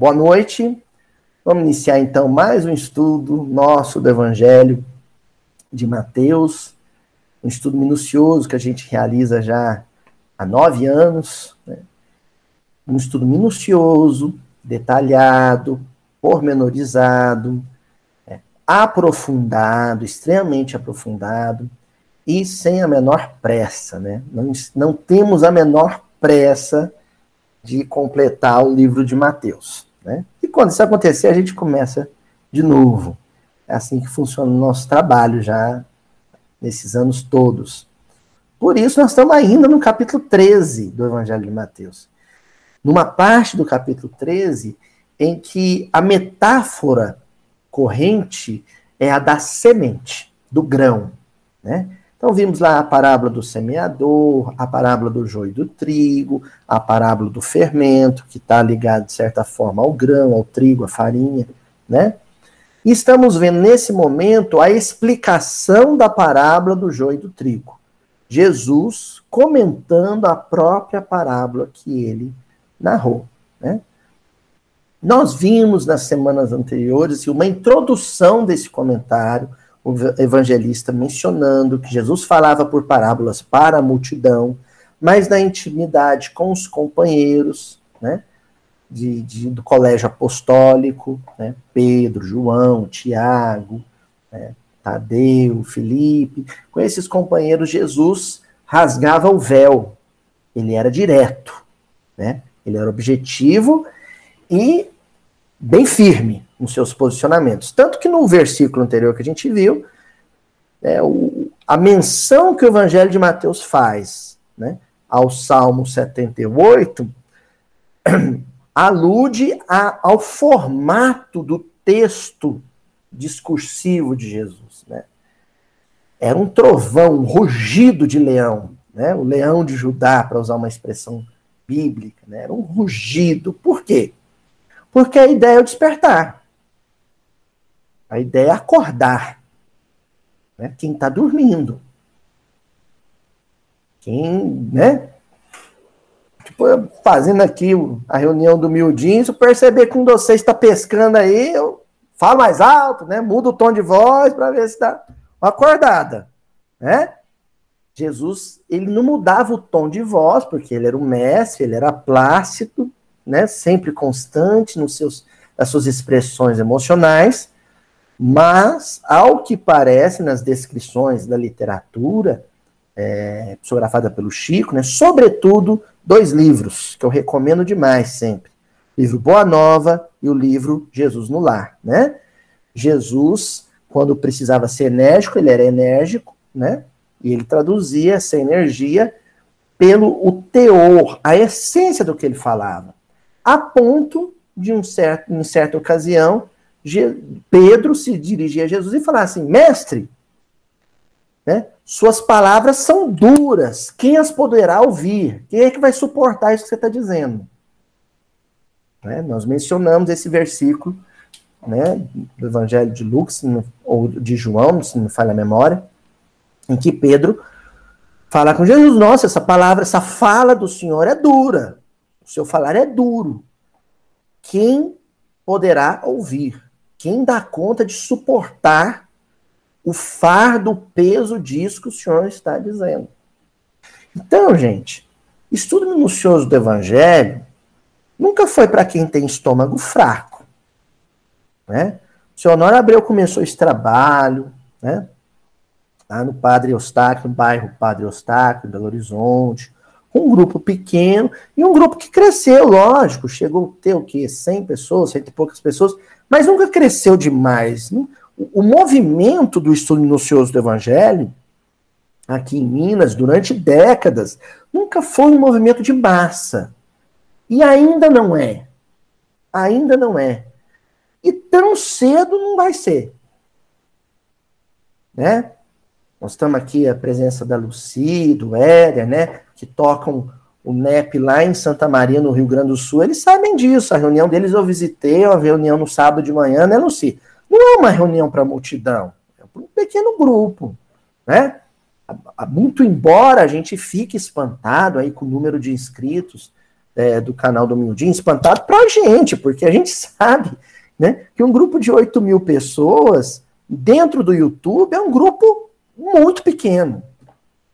Boa noite. Vamos iniciar então mais um estudo nosso do Evangelho de Mateus, um estudo minucioso que a gente realiza já há nove anos. Né? Um estudo minucioso, detalhado, pormenorizado, é, aprofundado, extremamente aprofundado e sem a menor pressa. Né? Não, não temos a menor pressa de completar o livro de Mateus. Né? E quando isso acontecer, a gente começa de novo. É assim que funciona o nosso trabalho já nesses anos todos. Por isso, nós estamos ainda no capítulo 13 do Evangelho de Mateus. Numa parte do capítulo 13 em que a metáfora corrente é a da semente, do grão. Né? Então vimos lá a parábola do semeador, a parábola do joio do trigo, a parábola do fermento, que está ligado, de certa forma, ao grão, ao trigo, à farinha, né? E estamos vendo nesse momento a explicação da parábola do joio do trigo. Jesus comentando a própria parábola que ele narrou, né? Nós vimos nas semanas anteriores uma introdução desse comentário, o evangelista mencionando que Jesus falava por parábolas para a multidão, mas na intimidade com os companheiros, né, de, de do colégio apostólico, né, Pedro, João, Tiago, né, Tadeu, Felipe, com esses companheiros Jesus rasgava o véu, ele era direto, né, ele era objetivo e bem firme nos seus posicionamentos. Tanto que no versículo anterior que a gente viu, é, o, a menção que o Evangelho de Mateus faz né, ao Salmo 78 alude a, ao formato do texto discursivo de Jesus. Né? Era um trovão, um rugido de leão, né? o leão de Judá, para usar uma expressão bíblica. Né? Era um rugido. Por quê? Porque a ideia é o despertar. A ideia é acordar. Né? Quem está dormindo. Quem, né? Tipo, fazendo aqui a reunião do miudinho, se eu perceber que um de vocês está pescando aí, eu falo mais alto, né? Muda o tom de voz para ver se está acordada, né? Jesus, ele não mudava o tom de voz, porque ele era o mestre, ele era plácido, né, sempre constante nos seus, nas suas expressões emocionais, mas, ao que parece nas descrições da literatura, é, psicografada pelo Chico, né, sobretudo dois livros, que eu recomendo demais sempre. O livro Boa Nova e o livro Jesus no Lar. Né? Jesus, quando precisava ser enérgico, ele era enérgico, né? e ele traduzia essa energia pelo o teor, a essência do que ele falava a ponto de um certo, em certa ocasião, Pedro se dirigir a Jesus e falar assim: Mestre, né, suas palavras são duras, quem as poderá ouvir? Quem é que vai suportar isso que você está dizendo? Né, nós mencionamos esse versículo né, do Evangelho de Lucas, ou de João, se não falha a memória, em que Pedro fala com Jesus: Nossa, essa palavra, essa fala do Senhor é dura. O seu falar é duro. Quem poderá ouvir? Quem dá conta de suportar o fardo, o peso disso que o Senhor está dizendo? Então, gente, estudo minucioso do Evangelho nunca foi para quem tem estômago fraco. Né? O senhor Honório Abreu começou esse trabalho, né? lá no Padre Eustáquio, no bairro Padre Eustáquio, Belo Horizonte um grupo pequeno e um grupo que cresceu, lógico, chegou a ter o quê? 100 pessoas, cento e poucas pessoas, mas nunca cresceu demais. Né? O movimento do estudo minucioso do Evangelho, aqui em Minas, durante décadas, nunca foi um movimento de massa. E ainda não é. Ainda não é. E tão cedo não vai ser. Né? Nós estamos aqui a presença da Lucy, do Éder, né? que tocam o NEP lá em Santa Maria, no Rio Grande do Sul, eles sabem disso. A reunião deles eu visitei, a reunião no sábado de manhã, né, Luci? Não é uma reunião para multidão, é para um pequeno grupo, né? Muito embora a gente fique espantado aí com o número de inscritos é, do canal do Mindinho, espantado pra gente, porque a gente sabe né, que um grupo de 8 mil pessoas dentro do YouTube é um grupo muito pequeno.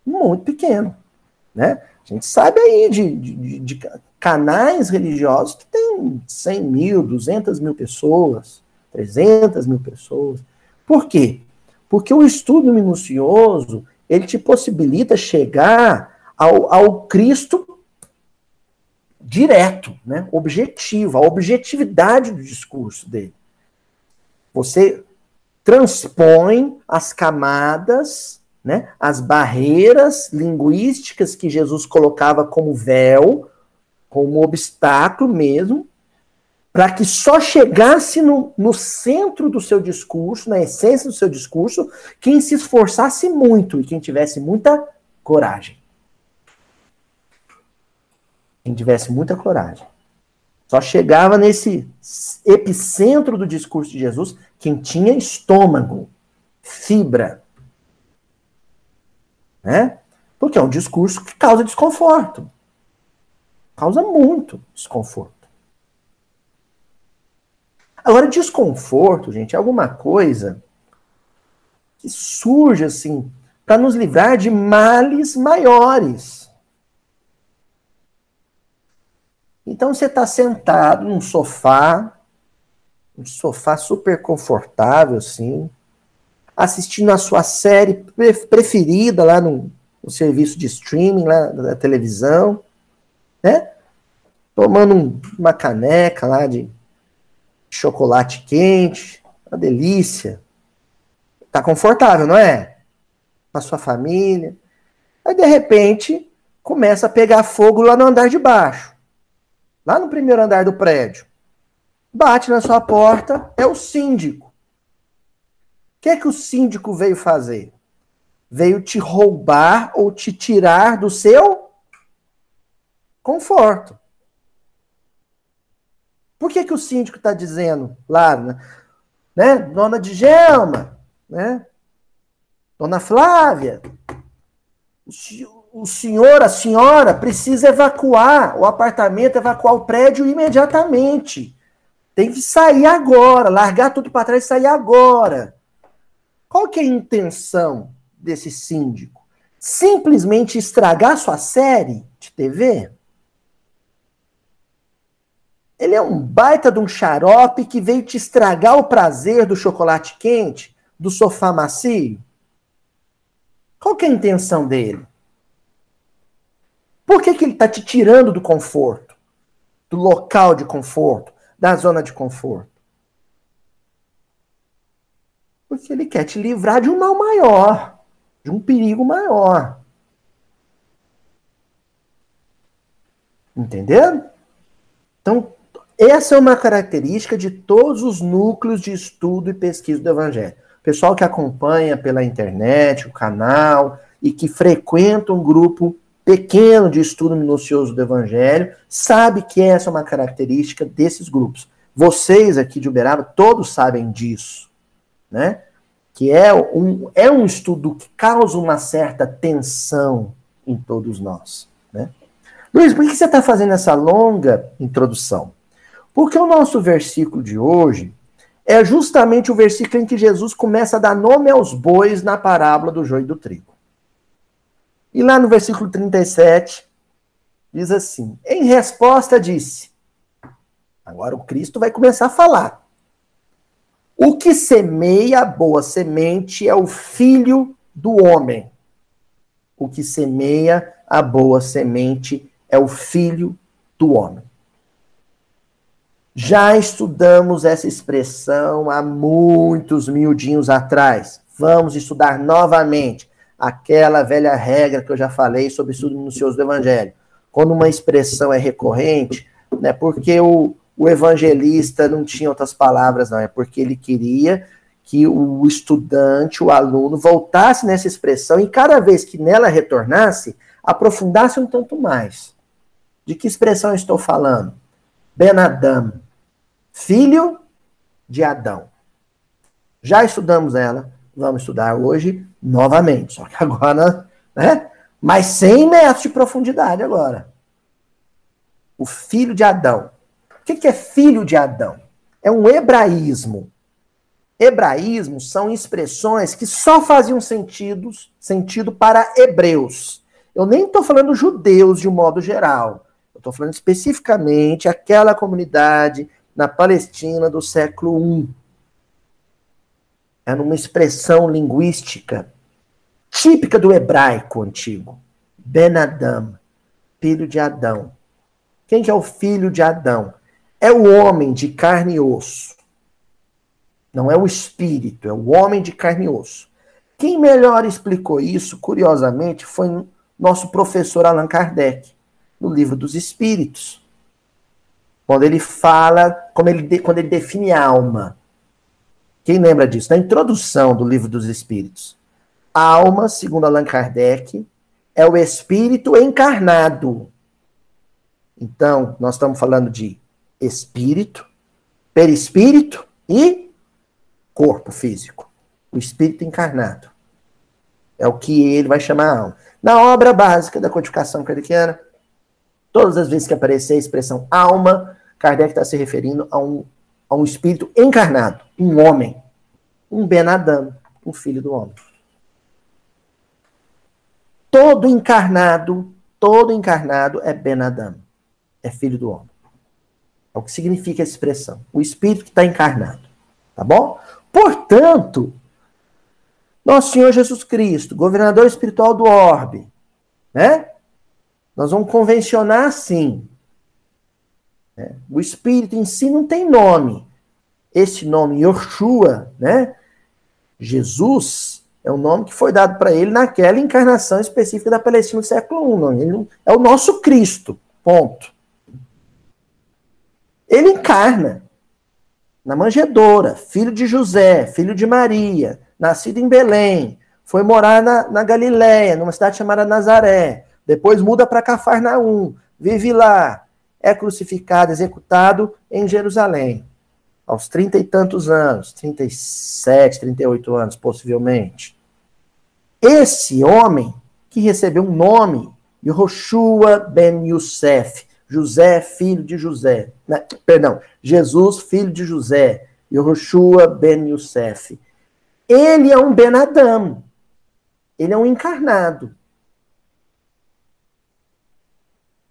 Muito pequeno. Né? A gente sabe aí de, de, de canais religiosos que tem 100 mil, 200 mil pessoas, 300 mil pessoas. Por quê? Porque o estudo minucioso, ele te possibilita chegar ao, ao Cristo direto, né? objetivo, a objetividade do discurso dele. Você transpõe as camadas, né, as barreiras linguísticas que Jesus colocava como véu, como obstáculo mesmo, para que só chegasse no, no centro do seu discurso, na essência do seu discurso, quem se esforçasse muito e quem tivesse muita coragem. Quem tivesse muita coragem. Só chegava nesse epicentro do discurso de Jesus quem tinha estômago, fibra. Né? Porque é um discurso que causa desconforto. Causa muito desconforto. Agora, desconforto, gente, é alguma coisa que surge assim para nos livrar de males maiores. Então você está sentado num sofá, um sofá super confortável, assim, assistindo a sua série preferida lá no, no serviço de streaming, lá da televisão, né? Tomando um, uma caneca lá de chocolate quente, uma delícia. Tá confortável, não é? Com a sua família. Aí, de repente, começa a pegar fogo lá no andar de baixo. Lá no primeiro andar do prédio. Bate na sua porta, é o síndico. Que é que o síndico veio fazer? Veio te roubar ou te tirar do seu conforto. Por que, que o síndico está dizendo lá, né? Dona Djalma, né? Dona Flávia, o senhor, a senhora precisa evacuar o apartamento, evacuar o prédio imediatamente. Tem que sair agora, largar tudo para trás e sair agora. Qual que é a intenção desse síndico? Simplesmente estragar sua série de TV? Ele é um baita de um xarope que veio te estragar o prazer do chocolate quente, do sofá macio. Qual que é a intenção dele? Por que, que ele está te tirando do conforto? Do local de conforto, da zona de conforto? Porque ele quer te livrar de um mal maior, de um perigo maior. Entendendo? Então, essa é uma característica de todos os núcleos de estudo e pesquisa do Evangelho. Pessoal que acompanha pela internet, o canal, e que frequenta um grupo pequeno de estudo minucioso do Evangelho, sabe que essa é uma característica desses grupos. Vocês aqui de Uberaba, todos sabem disso, né? Que é um, é um estudo que causa uma certa tensão em todos nós, né? Luiz, por que você está fazendo essa longa introdução? Porque o nosso versículo de hoje é justamente o versículo em que Jesus começa a dar nome aos bois na parábola do joio e do trigo. E lá no versículo 37, diz assim: Em resposta, disse. Agora o Cristo vai começar a falar. O que semeia a boa semente é o filho do homem. O que semeia a boa semente é o filho do homem. Já estudamos essa expressão há muitos miudinhos atrás. Vamos estudar novamente aquela velha regra que eu já falei sobre estudo minucioso do Evangelho. Quando uma expressão é recorrente, não é porque o, o evangelista não tinha outras palavras, não, é porque ele queria que o estudante, o aluno, voltasse nessa expressão e cada vez que nela retornasse, aprofundasse um tanto mais. De que expressão estou falando? Ben Adam, filho de Adão. Já estudamos ela, vamos estudar hoje novamente, só que agora, né? Mas 100 metros de profundidade agora. o filho de Adão. O que é filho de Adão? É um hebraísmo. Hebraísmo são expressões que só faziam sentido, sentido para hebreus. Eu nem estou falando judeus de um modo geral. Eu estou falando especificamente aquela comunidade na Palestina do século I. Era uma expressão linguística típica do hebraico antigo. Ben Adam, filho de Adão. Quem que é o filho de Adão? É o homem de carne e osso. Não é o espírito, é o homem de carne e osso. Quem melhor explicou isso, curiosamente, foi nosso professor Allan Kardec, no livro dos Espíritos. Quando ele fala, como ele, quando ele define alma. Quem lembra disso? Na introdução do livro dos Espíritos. alma, segundo Allan Kardec, é o espírito encarnado. Então, nós estamos falando de espírito, perispírito e corpo físico. O espírito encarnado. É o que ele vai chamar alma. Na obra básica da codificação kardeciana, todas as vezes que aparecer a expressão alma, Kardec está se referindo a um, a um espírito encarnado, um homem, um Ben Adam, um filho do homem. Todo encarnado, todo encarnado é Ben Adam, é filho do homem. É o que significa essa expressão. O espírito que está encarnado. Tá bom? Portanto, nosso Senhor Jesus Cristo, governador espiritual do orbe, né? Nós vamos convencionar assim. Né? O espírito em si não tem nome. Esse nome, Yoshua, né? Jesus, é o nome que foi dado para ele naquela encarnação específica da Palestina do século I. Ele é o nosso Cristo. Ponto. Ele encarna na manjedoura, filho de José, filho de Maria, nascido em Belém, foi morar na, na Galiléia, numa cidade chamada Nazaré, depois muda para Cafarnaum, vive lá, é crucificado, executado em Jerusalém, aos trinta e tantos anos, 37, 38 anos, possivelmente. Esse homem que recebeu um nome, Yehoshua ben Youssef, José, filho de José, né? perdão, Jesus, filho de José, Yehoshua ben Youssef, ele é um Benadam. Ele é um encarnado.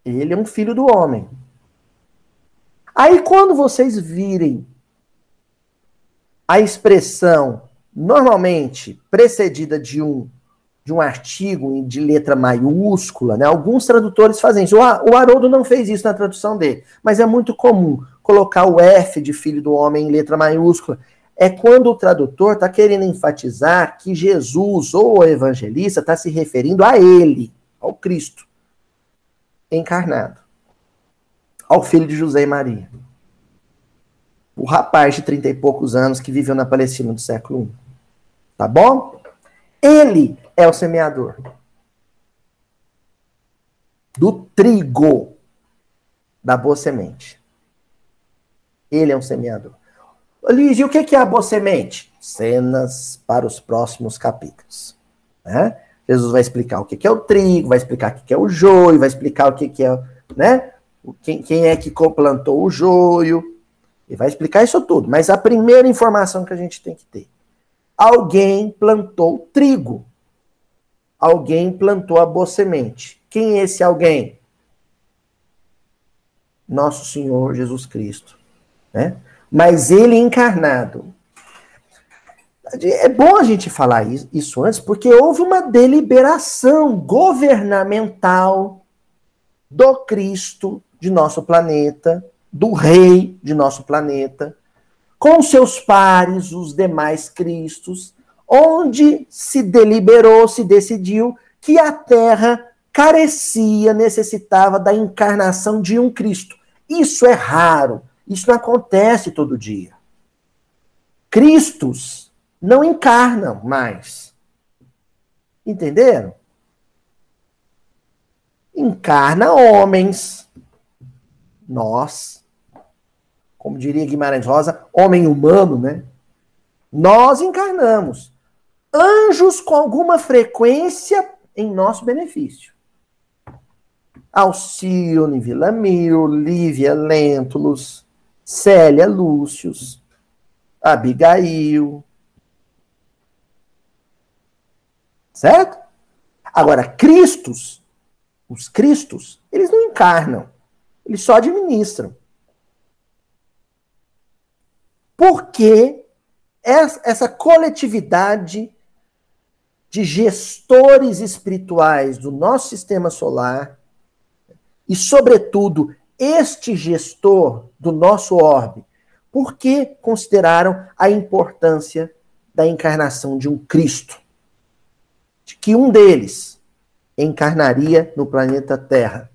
Ele é um filho do homem. Aí quando vocês virem a expressão normalmente precedida de um de um artigo de letra maiúscula, né? Alguns tradutores fazem isso. O Haroldo não fez isso na tradução dele, mas é muito comum colocar o F de filho do homem em letra maiúscula é quando o tradutor está querendo enfatizar que Jesus ou o evangelista está se referindo a ele, ao Cristo encarnado, ao filho de José e Maria. O rapaz de trinta e poucos anos que viveu na Palestina do século I. Tá bom? Ele é o semeador do trigo da boa semente. Ele é um semeador. E o que é a boa semente? Cenas para os próximos capítulos. Né? Jesus vai explicar o que é o trigo, vai explicar o que é o joio, vai explicar o que é, né? Quem, quem é que plantou o joio, e vai explicar isso tudo. Mas a primeira informação que a gente tem que ter: alguém plantou trigo. Alguém plantou a boa semente. Quem é esse alguém? Nosso Senhor Jesus Cristo. Né? mas ele encarnado. É bom a gente falar isso antes, porque houve uma deliberação governamental do Cristo de nosso planeta, do Rei de nosso planeta, com seus pares, os demais Cristos, onde se deliberou, se decidiu que a Terra carecia, necessitava da encarnação de um Cristo. Isso é raro. Isso não acontece todo dia. Cristos não encarnam mais. Entenderam? Encarna homens. Nós, como diria Guimarães Rosa, homem humano, né? Nós encarnamos. Anjos com alguma frequência em nosso benefício. Alcione Villamil, Lívia Lentulus, Célia Lúcius, Abigail. Certo? Agora, Cristos, os Cristos, eles não encarnam, eles só administram. Porque essa coletividade de gestores espirituais do nosso sistema solar, e, sobretudo, este gestor do nosso orbe, por que consideraram a importância da encarnação de um Cristo? De que um deles encarnaria no planeta Terra.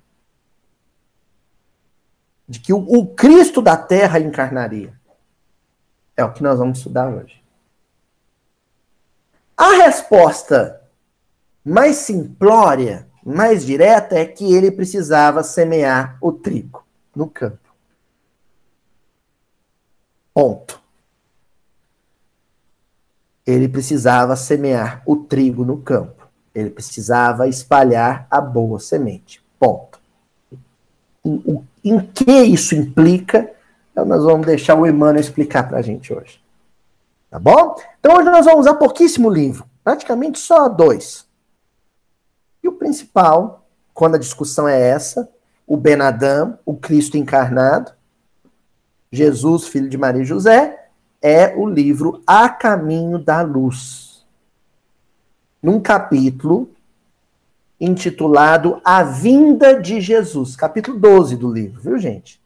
De que o, o Cristo da Terra encarnaria. É o que nós vamos estudar hoje. A resposta mais simplória, mais direta, é que ele precisava semear o trigo no campo. Ponto. Ele precisava semear o trigo no campo. Ele precisava espalhar a boa semente. Ponto. Em, em que isso implica? Então nós vamos deixar o Emmanuel explicar para a gente hoje. Tá bom? Então hoje nós vamos usar pouquíssimo livro, praticamente só dois. E o principal, quando a discussão é essa, o Ben Adam, o Cristo encarnado, Jesus, filho de Maria e José, é o livro A Caminho da Luz. Num capítulo intitulado A Vinda de Jesus, capítulo 12 do livro, viu, gente?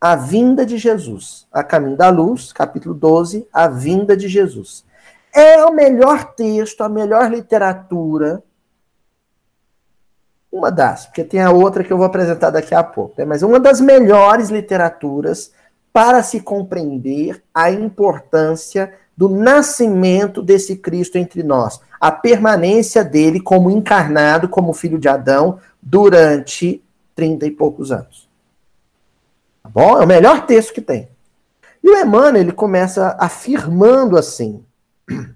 A Vinda de Jesus. A Caminho da Luz, capítulo 12, A Vinda de Jesus. É o melhor texto, a melhor literatura uma das, porque tem a outra que eu vou apresentar daqui a pouco, né? mas uma das melhores literaturas para se compreender a importância do nascimento desse Cristo entre nós, a permanência dele como encarnado, como filho de Adão, durante trinta e poucos anos. Bom? É o melhor texto que tem. E o Emmanuel, ele começa afirmando assim: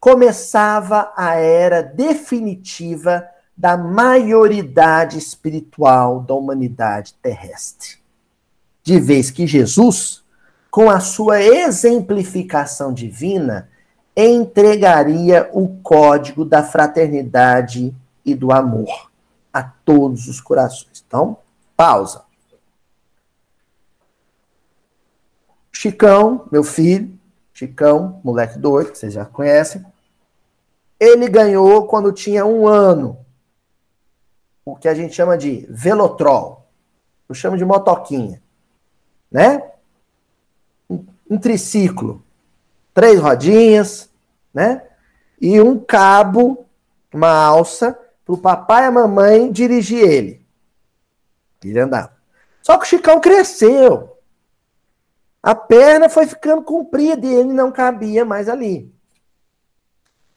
começava a era definitiva da maioridade espiritual da humanidade terrestre. De vez que Jesus, com a sua exemplificação divina, entregaria o código da fraternidade e do amor a todos os corações. Então, pausa. Chicão, meu filho, Chicão, moleque doido, que vocês já conhecem, ele ganhou quando tinha um ano o que a gente chama de velotrol. Eu chamo de motoquinha. Né? Um, um triciclo. Três rodinhas, né? E um cabo, uma alça, para o papai e a mamãe dirigir ele. Ele andava. Só que o Chicão cresceu. A perna foi ficando comprida e ele não cabia mais ali.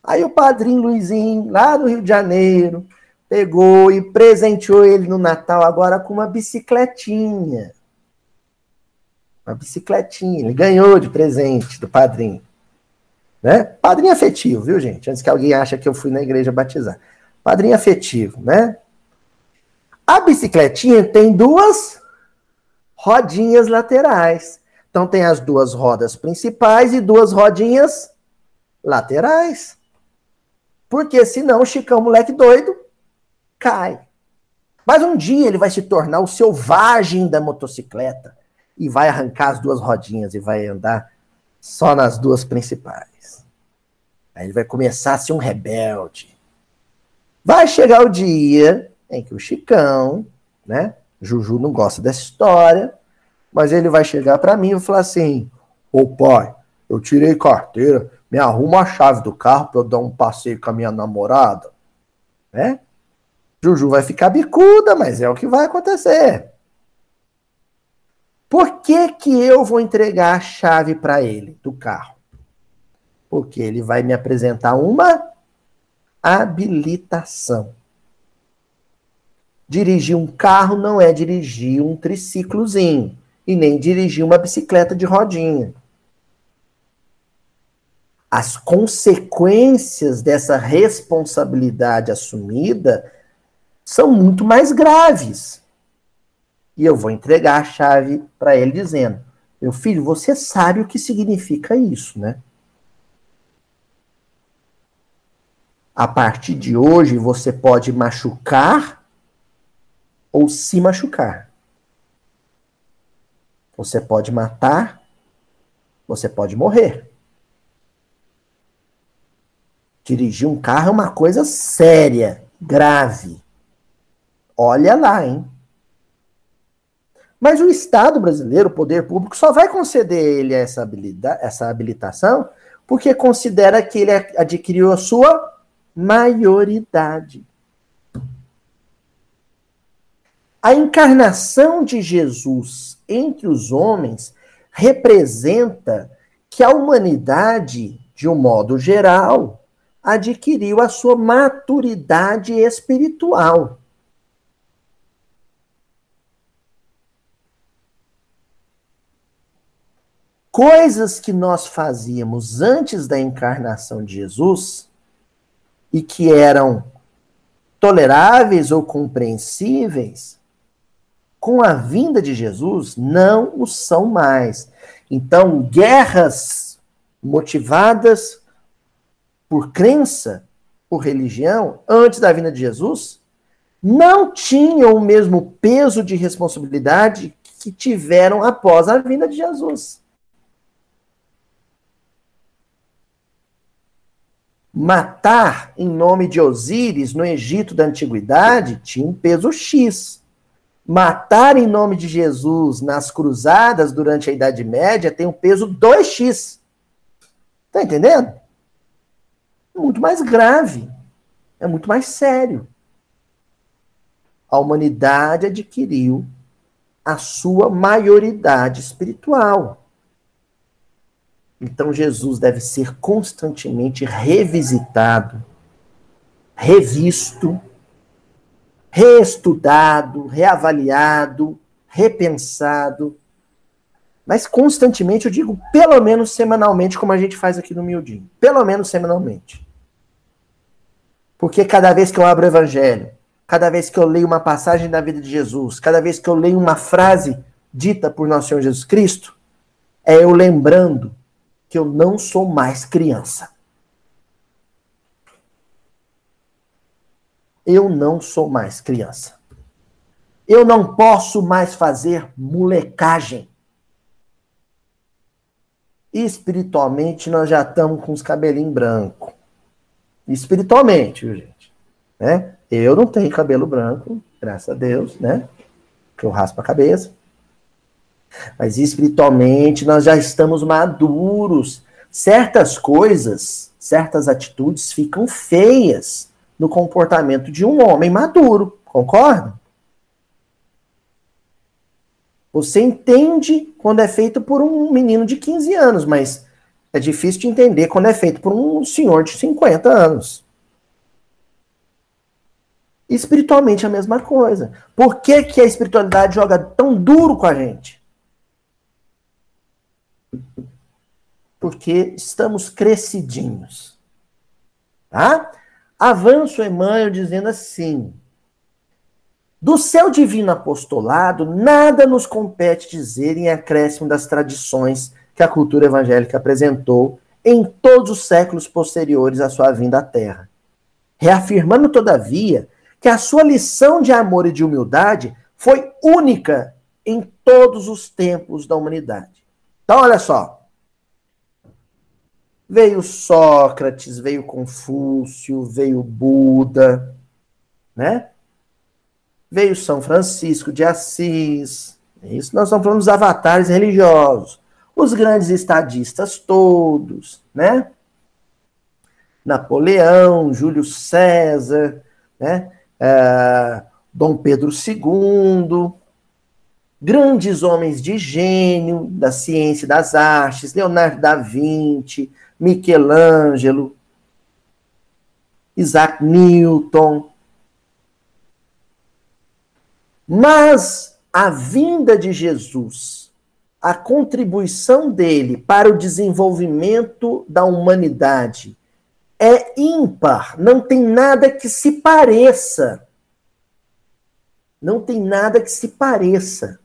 Aí o padrinho Luizinho, lá do Rio de Janeiro, pegou e presenteou ele no Natal agora com uma bicicletinha. Uma bicicletinha. Ele ganhou de presente do padrinho. Né? Padrinho afetivo, viu, gente? Antes que alguém ache que eu fui na igreja batizar. Padrinho afetivo, né? A bicicletinha tem duas rodinhas laterais. Então tem as duas rodas principais e duas rodinhas laterais. Porque senão o Chicão, moleque doido, cai. Mas um dia ele vai se tornar o selvagem da motocicleta e vai arrancar as duas rodinhas e vai andar só nas duas principais. Aí ele vai começar a ser um rebelde. Vai chegar o dia em que o Chicão, né? Juju não gosta dessa história, mas ele vai chegar para mim e falar assim: Ô pai, eu tirei carteira, me arruma a chave do carro para eu dar um passeio com a minha namorada, né? Juju vai ficar bicuda, mas é o que vai acontecer. Por que, que eu vou entregar a chave para ele do carro? Porque ele vai me apresentar uma habilitação. Dirigir um carro não é dirigir um triciclozinho e nem dirigir uma bicicleta de rodinha. As consequências dessa responsabilidade assumida são muito mais graves. E eu vou entregar a chave para ele dizendo: Meu filho, você sabe o que significa isso, né? A partir de hoje, você pode machucar ou se machucar. Você pode matar, você pode morrer. Dirigir um carro é uma coisa séria, grave. Olha lá, hein? Mas o Estado brasileiro, o poder público, só vai conceder ele essa, habilidade, essa habilitação porque considera que ele adquiriu a sua maioridade. A encarnação de Jesus entre os homens representa que a humanidade, de um modo geral, adquiriu a sua maturidade espiritual. coisas que nós fazíamos antes da encarnação de Jesus e que eram toleráveis ou compreensíveis, com a vinda de Jesus, não o são mais. Então, guerras motivadas por crença, por religião, antes da vinda de Jesus, não tinham o mesmo peso de responsabilidade que tiveram após a vinda de Jesus. Matar em nome de Osíris no Egito da antiguidade tinha um peso X. Matar em nome de Jesus nas cruzadas durante a Idade Média tem um peso 2x. Tá entendendo? É muito mais grave. É muito mais sério. A humanidade adquiriu a sua maioridade espiritual. Então Jesus deve ser constantemente revisitado, revisto, reestudado, reavaliado, repensado. Mas constantemente, eu digo pelo menos semanalmente, como a gente faz aqui no Miudinho. Pelo menos semanalmente. Porque cada vez que eu abro o Evangelho, cada vez que eu leio uma passagem da vida de Jesus, cada vez que eu leio uma frase dita por nosso Senhor Jesus Cristo, é eu lembrando que eu não sou mais criança. Eu não sou mais criança. Eu não posso mais fazer molecagem. Espiritualmente, nós já estamos com os cabelinhos brancos. Espiritualmente, viu, gente? Né? Eu não tenho cabelo branco, graças a Deus, né? Que eu raspo a cabeça. Mas espiritualmente nós já estamos maduros. Certas coisas, certas atitudes ficam feias no comportamento de um homem maduro, concorda? Você entende quando é feito por um menino de 15 anos, mas é difícil de entender quando é feito por um senhor de 50 anos. Espiritualmente é a mesma coisa. Por que, que a espiritualidade joga tão duro com a gente? Porque estamos crescidinhos. Tá? Avança Emmanuel dizendo assim: do seu divino apostolado, nada nos compete dizer em acréscimo das tradições que a cultura evangélica apresentou em todos os séculos posteriores à sua vinda à Terra. Reafirmando, todavia, que a sua lição de amor e de humildade foi única em todos os tempos da humanidade. Então, olha só. Veio Sócrates, veio Confúcio, veio Buda, né? Veio São Francisco de Assis. Isso nós estamos falando dos avatares religiosos. Os grandes estadistas todos, né? Napoleão, Júlio César, né? É, Dom Pedro II, grandes homens de gênio da ciência e das artes, Leonardo da Vinci, Michelangelo, Isaac Newton. Mas a vinda de Jesus, a contribuição dele para o desenvolvimento da humanidade é ímpar, não tem nada que se pareça não tem nada que se pareça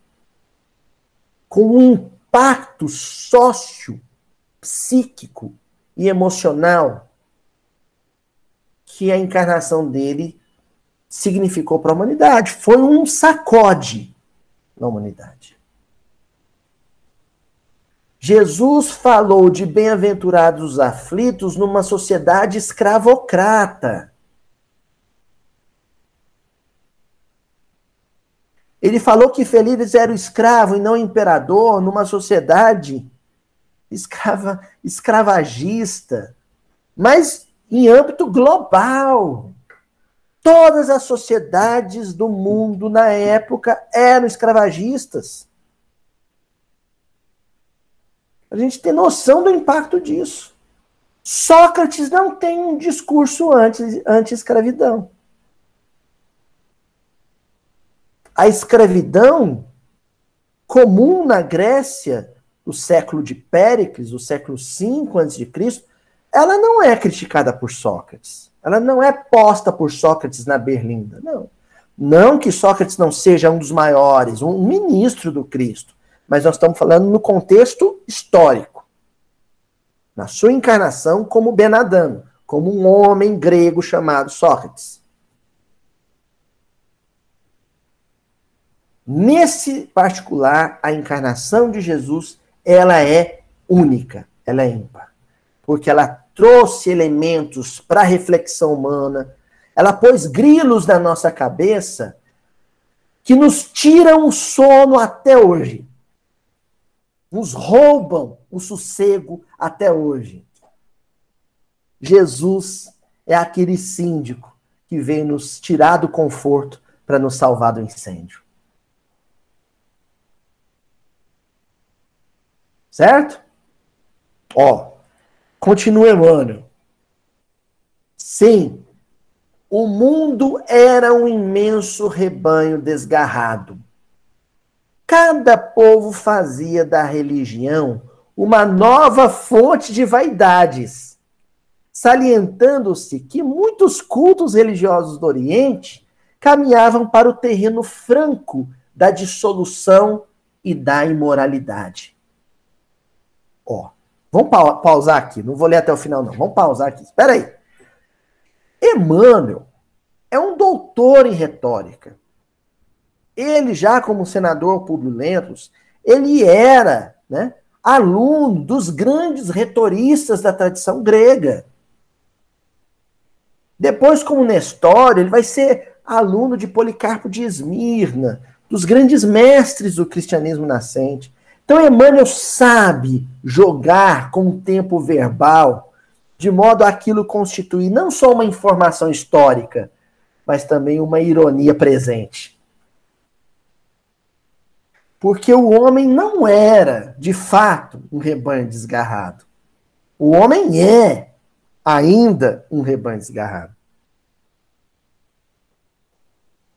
com o impacto sócio, psíquico e emocional que a encarnação dele significou para a humanidade. Foi um sacode na humanidade. Jesus falou de bem-aventurados os aflitos numa sociedade escravocrata. Ele falou que felizes era o escravo e não o imperador numa sociedade escrava, escravagista, mas em âmbito global. Todas as sociedades do mundo na época eram escravagistas. A gente tem noção do impacto disso. Sócrates não tem um discurso anti-escravidão. a escravidão comum na Grécia do século de Péricles, do século V a.C., ela não é criticada por Sócrates. Ela não é posta por Sócrates na Berlinda. Não. Não que Sócrates não seja um dos maiores, um ministro do Cristo. Mas nós estamos falando no contexto histórico. Na sua encarnação como Benadano, como um homem grego chamado Sócrates. Nesse particular, a encarnação de Jesus, ela é única, ela é ímpar. Porque ela trouxe elementos para a reflexão humana, ela pôs grilos na nossa cabeça que nos tiram o sono até hoje. Nos roubam o sossego até hoje. Jesus é aquele síndico que veio nos tirar do conforto para nos salvar do incêndio. Certo? Ó, continua Emmanuel. Sim, o mundo era um imenso rebanho desgarrado. Cada povo fazia da religião uma nova fonte de vaidades, salientando-se que muitos cultos religiosos do Oriente caminhavam para o terreno franco da dissolução e da imoralidade. Ó, vamos pa pausar aqui. Não vou ler até o final, não. Vamos pausar aqui. Espera aí. Emmanuel é um doutor em retórica. Ele, já como senador Publio Lentos, ele era né, aluno dos grandes retoristas da tradição grega. Depois, como Nestório, ele vai ser aluno de Policarpo de Esmirna, dos grandes mestres do cristianismo nascente. Então, Emmanuel sabe jogar com o tempo verbal, de modo a aquilo constituir não só uma informação histórica, mas também uma ironia presente. Porque o homem não era, de fato, um rebanho desgarrado. O homem é ainda um rebanho desgarrado.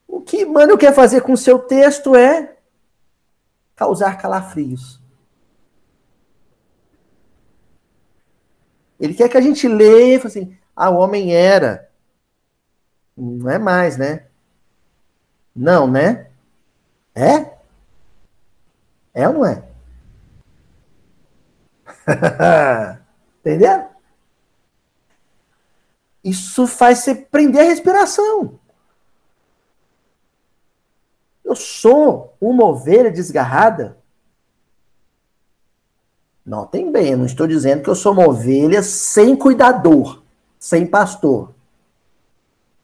O que Emmanuel quer fazer com seu texto é causar calafrios. Ele quer que a gente leia e fale assim: ah, o homem era. Não é mais, né? Não, né? É? É ou não é? Entendeu? Isso faz você prender a respiração. Eu sou uma ovelha desgarrada? Notem bem, eu não estou dizendo que eu sou uma ovelha sem cuidador, sem pastor.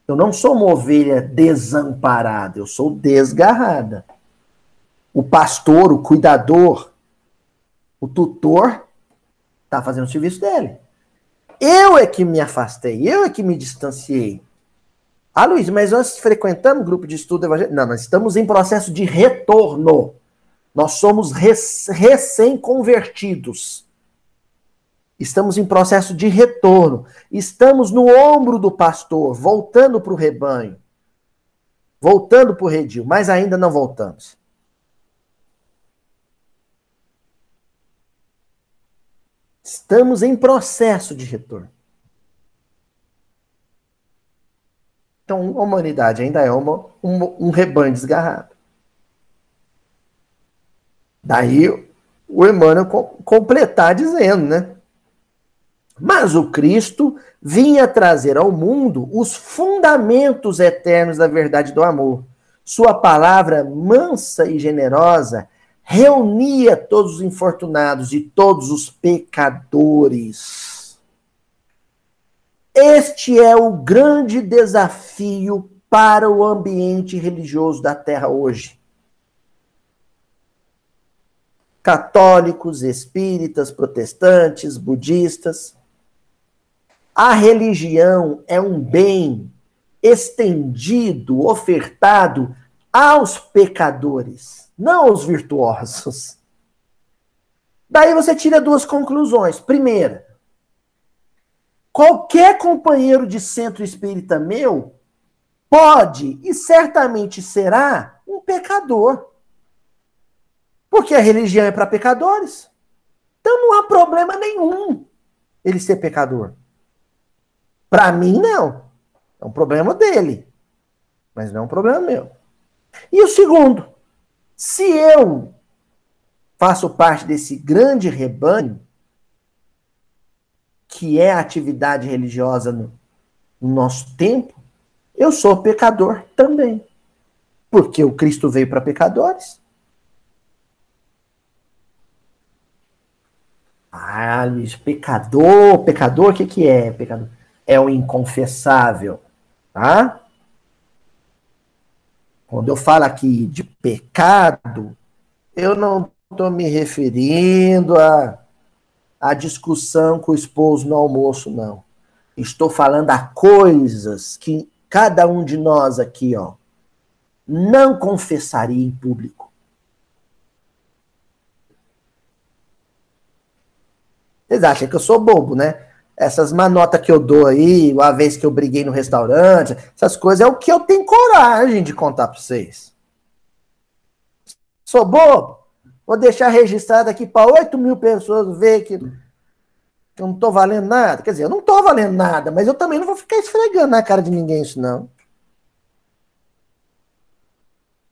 Eu não sou uma ovelha desamparada, eu sou desgarrada. O pastor, o cuidador, o tutor, está fazendo o serviço dele. Eu é que me afastei, eu é que me distanciei. Ah, Luiz, mas nós frequentamos grupo de estudo evangélico? Não, nós estamos em processo de retorno. Nós somos recém-convertidos. Estamos em processo de retorno. Estamos no ombro do pastor, voltando para o rebanho. Voltando para o redil, mas ainda não voltamos. Estamos em processo de retorno. Então, a humanidade ainda é uma, um, um rebanho desgarrado. Daí o Emmanuel completar dizendo, né? Mas o Cristo vinha trazer ao mundo os fundamentos eternos da verdade do amor. Sua palavra mansa e generosa reunia todos os infortunados e todos os pecadores. Este é o grande desafio para o ambiente religioso da Terra hoje católicos, espíritas, protestantes, budistas. A religião é um bem estendido, ofertado aos pecadores, não aos virtuosos. Daí você tira duas conclusões. Primeira, qualquer companheiro de centro espírita meu pode e certamente será um pecador. Porque a religião é para pecadores. Então não há problema nenhum ele ser pecador. Para mim, não. É um problema dele. Mas não é um problema meu. E o segundo, se eu faço parte desse grande rebanho, que é a atividade religiosa no, no nosso tempo, eu sou pecador também. Porque o Cristo veio para pecadores. Ah, Luiz, pecador, pecador, o que, que é pecador? É o inconfessável, tá? Quando eu falo aqui de pecado, eu não estou me referindo a, a discussão com o esposo no almoço, não. Estou falando a coisas que cada um de nós aqui, ó, não confessaria em público. Vocês acham que eu sou bobo, né? Essas manotas que eu dou aí, uma vez que eu briguei no restaurante, essas coisas é o que eu tenho coragem de contar para vocês. Sou bobo? Vou deixar registrado aqui para 8 mil pessoas ver que, que eu não estou valendo nada. Quer dizer, eu não estou valendo nada, mas eu também não vou ficar esfregando na cara de ninguém isso, não.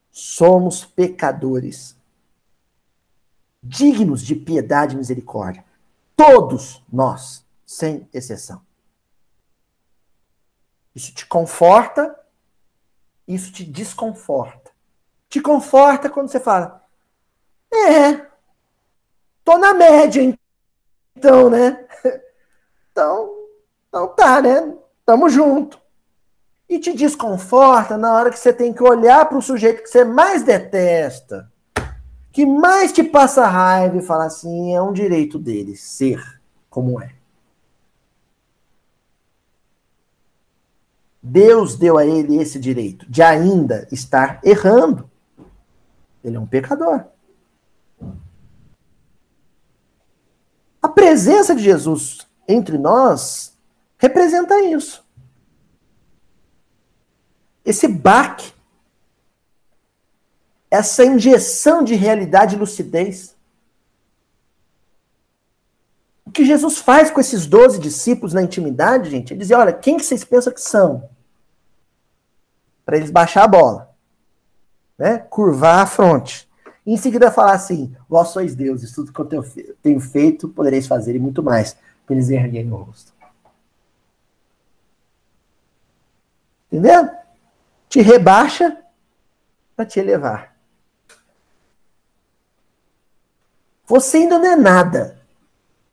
Somos pecadores, dignos de piedade e misericórdia. Todos nós, sem exceção. Isso te conforta, isso te desconforta. Te conforta quando você fala, é, tô na média, então, né? Então, então tá, né? Tamo junto. E te desconforta na hora que você tem que olhar para o sujeito que você mais detesta que mais te passa raiva e fala assim, é um direito dele ser como é. Deus deu a ele esse direito de ainda estar errando. Ele é um pecador. A presença de Jesus entre nós representa isso. Esse baque essa injeção de realidade e lucidez. O que Jesus faz com esses doze discípulos na intimidade, gente, ele diz: olha, quem que vocês pensam que são? Para eles baixar a bola. Né? Curvar a fronte. Em seguida falar assim: vós sois deuses, tudo que eu tenho feito, podereis fazer e muito mais. Para eles erguerem o rosto. Entendeu? Te rebaixa para te elevar. Você ainda não é nada,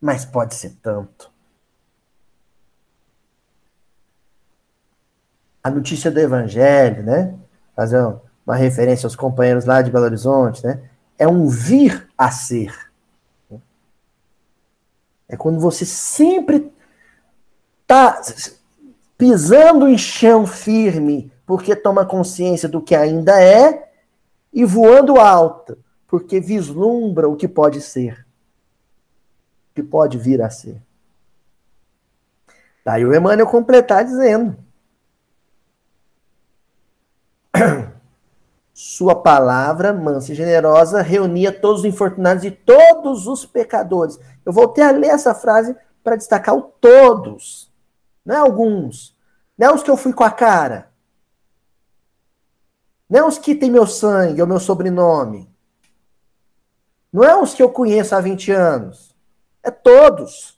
mas pode ser tanto. A notícia do Evangelho, né? Fazer uma referência aos companheiros lá de Belo Horizonte, né? É um vir a ser. É quando você sempre está pisando em chão firme, porque toma consciência do que ainda é e voando alto porque vislumbra o que pode ser, o que pode vir a ser. Daí o Emmanuel completar dizendo: Sua palavra, mansa e generosa, reunia todos os infortunados e todos os pecadores. Eu voltei a ler essa frase para destacar o todos, não é alguns, não é os que eu fui com a cara, Não é os que têm meu sangue ou meu sobrenome. Não é os que eu conheço há 20 anos. É todos.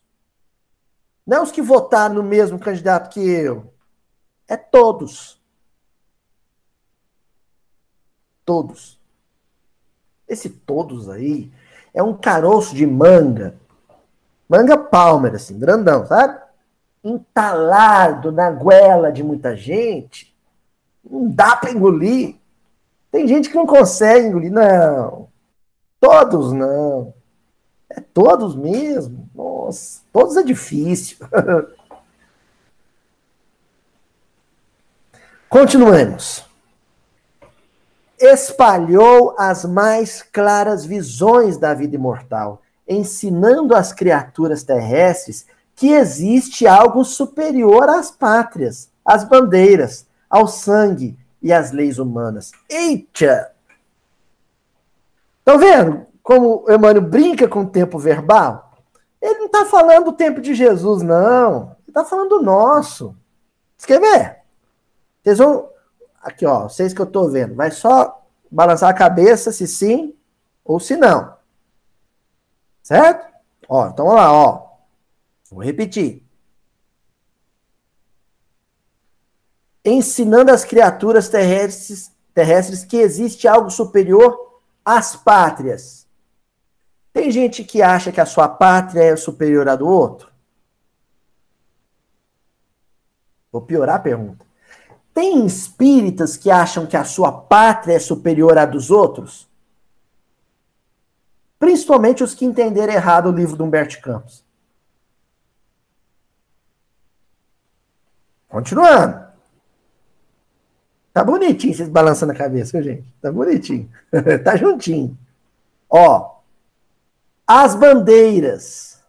Não é os que votaram no mesmo candidato que eu. É todos. Todos. Esse todos aí é um caroço de manga. Manga palmer, assim, grandão, sabe? Entalado na goela de muita gente. Não dá para engolir. Tem gente que não consegue engolir. Não. Todos não. É todos mesmo. Nossa, todos é difícil. Continuemos espalhou as mais claras visões da vida imortal, ensinando às criaturas terrestres que existe algo superior às pátrias, às bandeiras, ao sangue e às leis humanas. Eita! Estão vendo como Emmanuel brinca com o tempo verbal? Ele não está falando do tempo de Jesus, não. Ele está falando do nosso. Quer ver? Vocês vão Aqui, ó, vocês que eu tô vendo. Vai só balançar a cabeça se sim ou se não. Certo? Ó, então vamos lá, ó. Vou repetir. Ensinando as criaturas terrestres, terrestres que existe algo superior às pátrias. Tem gente que acha que a sua pátria é superior à do outro? Vou piorar a pergunta. Tem espíritas que acham que a sua pátria é superior à dos outros? Principalmente os que entenderam errado o livro do Humberto Campos. Continuando. Tá bonitinho vocês balançando a cabeça, gente? Tá bonitinho. tá juntinho. Ó. As bandeiras,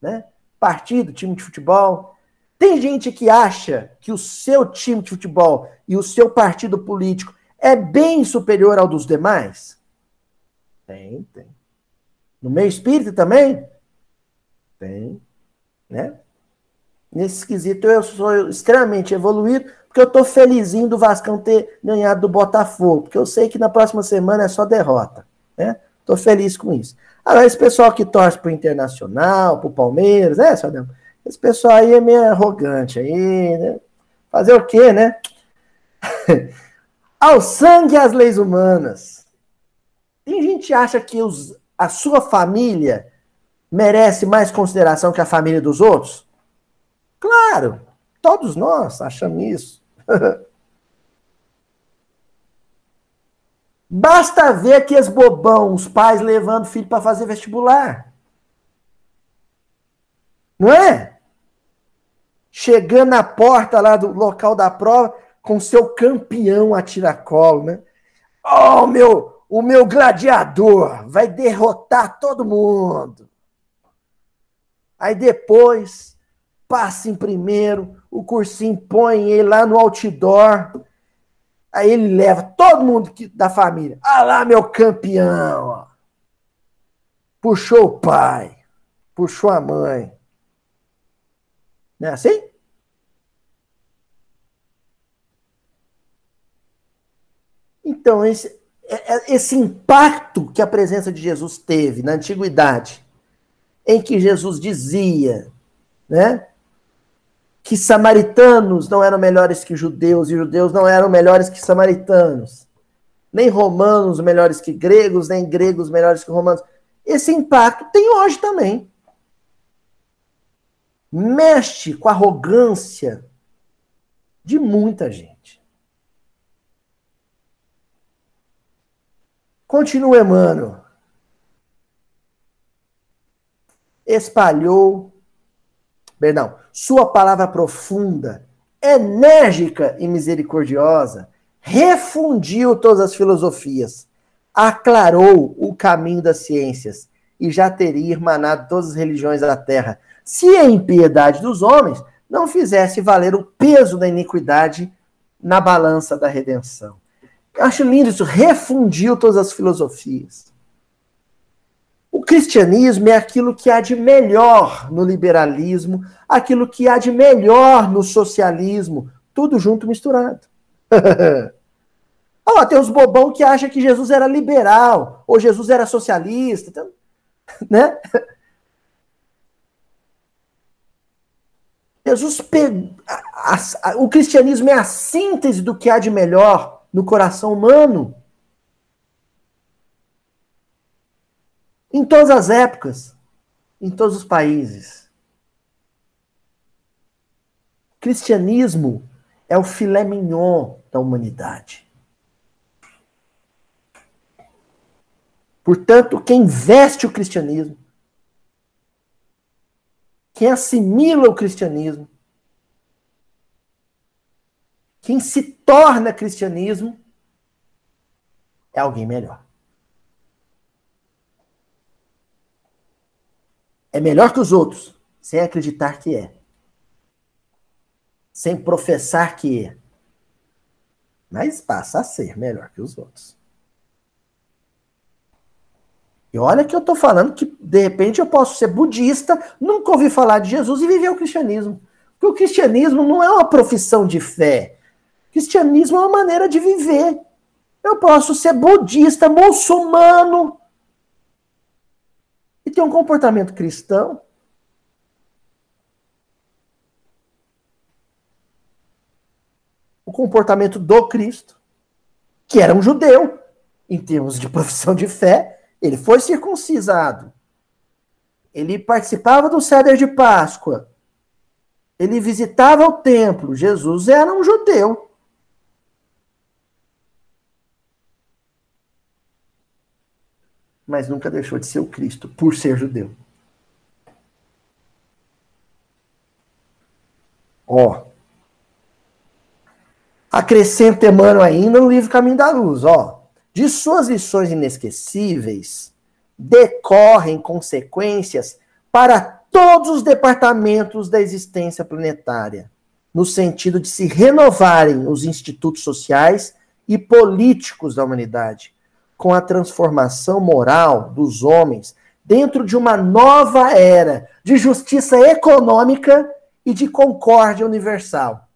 né? Partido, time de futebol, tem gente que acha que o seu time de futebol e o seu partido político é bem superior ao dos demais? Tem, tem. No meio espírita também? Tem. Né? Nesse esquisito eu sou extremamente evoluído, porque eu estou felizinho do Vascão ter ganhado do Botafogo, porque eu sei que na próxima semana é só derrota. Né? Feliz com isso. Agora, esse pessoal que torce pro Internacional, pro Palmeiras, é, Sadão? Esse pessoal aí é meio arrogante aí, né? Fazer o quê, né? Ao sangue às leis humanas. Tem gente que acha que os, a sua família merece mais consideração que a família dos outros? Claro, todos nós achamos isso. Basta ver aqueles bobão, os pais levando o filho para fazer vestibular. Não é? Chegando na porta lá do local da prova com seu campeão a tiracolo, né? Oh, meu, o meu gladiador vai derrotar todo mundo. Aí depois passa em primeiro, o cursinho põe ele lá no outdoor. Aí ele leva todo mundo da família. Ah lá, meu campeão. Puxou o pai, puxou a mãe. Não é assim? Então, esse, é, é, esse impacto que a presença de Jesus teve na antiguidade, em que Jesus dizia, né, que samaritanos não eram melhores que judeus e judeus não eram melhores que samaritanos, nem romanos melhores que gregos, nem gregos melhores que romanos. Esse impacto tem hoje também. Mexe com a arrogância de muita gente. Continua Emmanuel. Espalhou, perdão, sua palavra profunda, enérgica e misericordiosa, refundiu todas as filosofias, aclarou o caminho das ciências e já teria irmanado todas as religiões da terra, se a impiedade dos homens não fizesse valer o peso da iniquidade na balança da redenção. Eu acho lindo isso, refundiu todas as filosofias. O cristianismo é aquilo que há de melhor no liberalismo, aquilo que há de melhor no socialismo, tudo junto misturado. Ó, tem os bobão que acham que Jesus era liberal, ou Jesus era socialista, então, né? Jesus pegou. o cristianismo é a síntese do que há de melhor no coração humano. Em todas as épocas, em todos os países. O cristianismo é o filé mignon da humanidade. Portanto, quem veste o cristianismo, quem assimila o cristianismo, quem se torna cristianismo, é alguém melhor. É melhor que os outros, sem acreditar que é. Sem professar que é. Mas passa a ser melhor que os outros. E olha que eu estou falando que, de repente, eu posso ser budista, nunca ouvi falar de Jesus e viver o cristianismo. Porque o cristianismo não é uma profissão de fé. O cristianismo é uma maneira de viver. Eu posso ser budista, muçulmano, e ter um comportamento cristão. O comportamento do Cristo, que era um judeu, em termos de profissão de fé, ele foi circuncisado. Ele participava do ceder de Páscoa. Ele visitava o templo. Jesus era um judeu. Mas nunca deixou de ser o Cristo, por ser judeu. Ó. Acrescenta Emmanuel ainda no livro Caminho da Luz, ó. De suas lições inesquecíveis decorrem consequências para todos os departamentos da existência planetária, no sentido de se renovarem os institutos sociais e políticos da humanidade, com a transformação moral dos homens dentro de uma nova era de justiça econômica e de concórdia universal.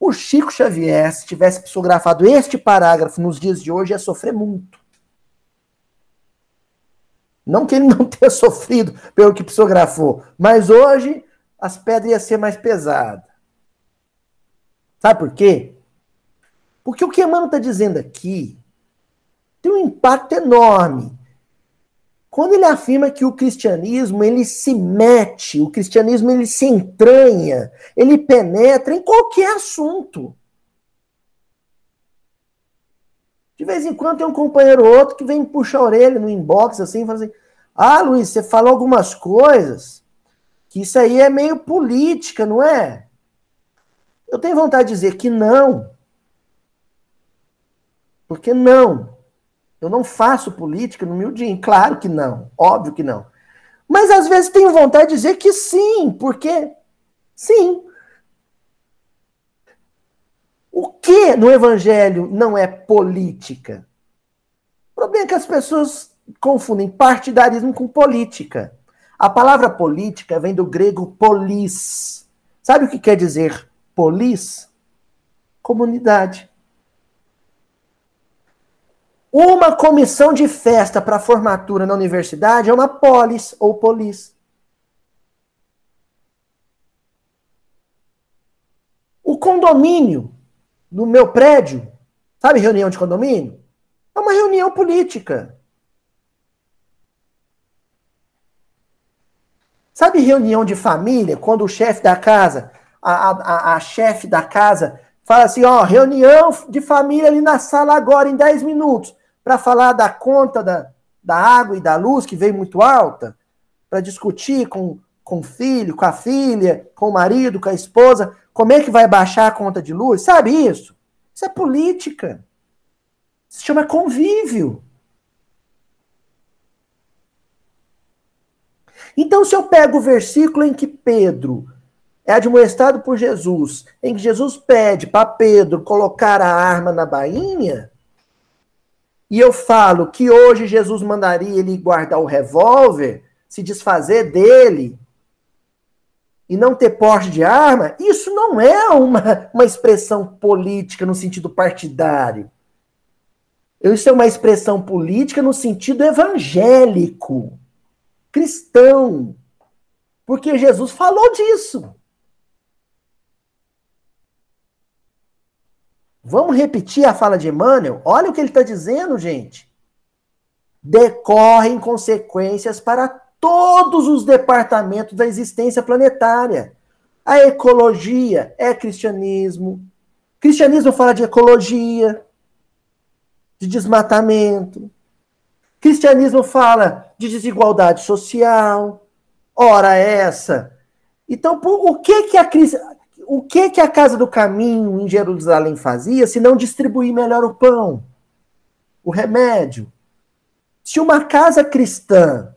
O Chico Xavier, se tivesse psicografado este parágrafo nos dias de hoje, ia sofrer muito. Não que ele não tenha sofrido pelo que psicografou, mas hoje as pedras iam ser mais pesadas. Sabe por quê? Porque o que Emmanuel está dizendo aqui tem um impacto enorme quando ele afirma que o cristianismo ele se mete, o cristianismo ele se entranha, ele penetra em qualquer assunto. De vez em quando tem um companheiro ou outro que vem puxar a orelha no inbox assim, e fala assim: "Ah, Luiz, você falou algumas coisas que isso aí é meio política, não é?" Eu tenho vontade de dizer que não. Porque não. Eu não faço política no meu dia. Claro que não. Óbvio que não. Mas às vezes tenho vontade de dizer que sim, porque sim. O que no evangelho não é política? O problema é que as pessoas confundem partidarismo com política. A palavra política vem do grego polis. Sabe o que quer dizer polis? Comunidade. Uma comissão de festa para formatura na universidade é uma polis ou polis. O condomínio no meu prédio, sabe reunião de condomínio? É uma reunião política. Sabe reunião de família, quando o chefe da casa, a, a, a chefe da casa, fala assim: ó, reunião de família ali na sala agora, em 10 minutos para falar da conta da, da água e da luz, que veio muito alta, para discutir com, com o filho, com a filha, com o marido, com a esposa, como é que vai baixar a conta de luz. Sabe isso? Isso é política. Isso se chama convívio. Então, se eu pego o versículo em que Pedro é admoestado por Jesus, em que Jesus pede para Pedro colocar a arma na bainha, e eu falo que hoje Jesus mandaria ele guardar o revólver, se desfazer dele e não ter porte de arma, isso não é uma, uma expressão política no sentido partidário. Isso é uma expressão política no sentido evangélico, cristão. Porque Jesus falou disso. Vamos repetir a fala de Emmanuel? Olha o que ele está dizendo, gente. Decorrem consequências para todos os departamentos da existência planetária. A ecologia é cristianismo. Cristianismo fala de ecologia, de desmatamento. Cristianismo fala de desigualdade social. Ora essa. Então, o que que a o que que a Casa do Caminho em Jerusalém fazia se não distribuir melhor o pão, o remédio? Se uma casa cristã